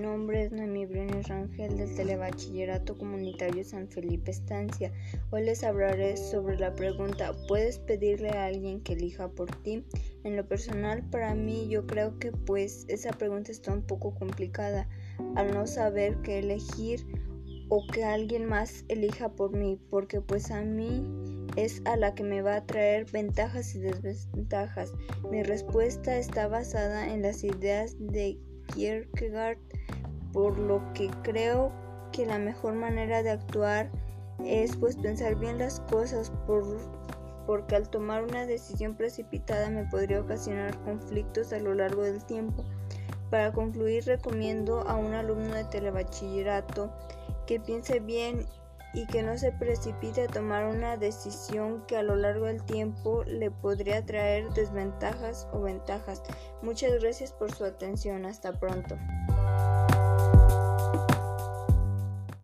nombre es Noemí Briones Rangel del Telebachillerato Comunitario San Felipe Estancia. Hoy les hablaré sobre la pregunta ¿Puedes pedirle a alguien que elija por ti? En lo personal, para mí, yo creo que pues esa pregunta está un poco complicada al no saber qué elegir o que alguien más elija por mí, porque pues a mí es a la que me va a traer ventajas y desventajas. Mi respuesta está basada en las ideas de Kierkegaard, por lo que creo que la mejor manera de actuar es pues pensar bien las cosas por, porque al tomar una decisión precipitada me podría ocasionar conflictos a lo largo del tiempo. Para concluir recomiendo a un alumno de telebachillerato que piense bien y que no se precipite a tomar una decisión que a lo largo del tiempo le podría traer desventajas o ventajas. Muchas gracias por su atención. Hasta pronto.